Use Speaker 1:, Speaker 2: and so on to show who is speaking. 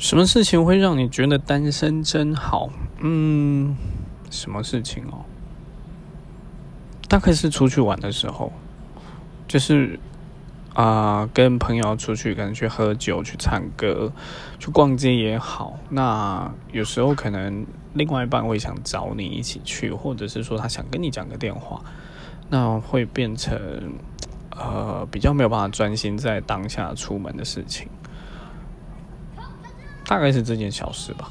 Speaker 1: 什么事情会让你觉得单身真好？嗯，什么事情哦？大概是出去玩的时候，就是啊，跟朋友出去，可能去喝酒、去唱歌、去逛街也好。那有时候可能另外一半会想找你一起去，或者是说他想跟你讲个电话，那会变成呃比较没有办法专心在当下出门的事情。大概是这件小事吧。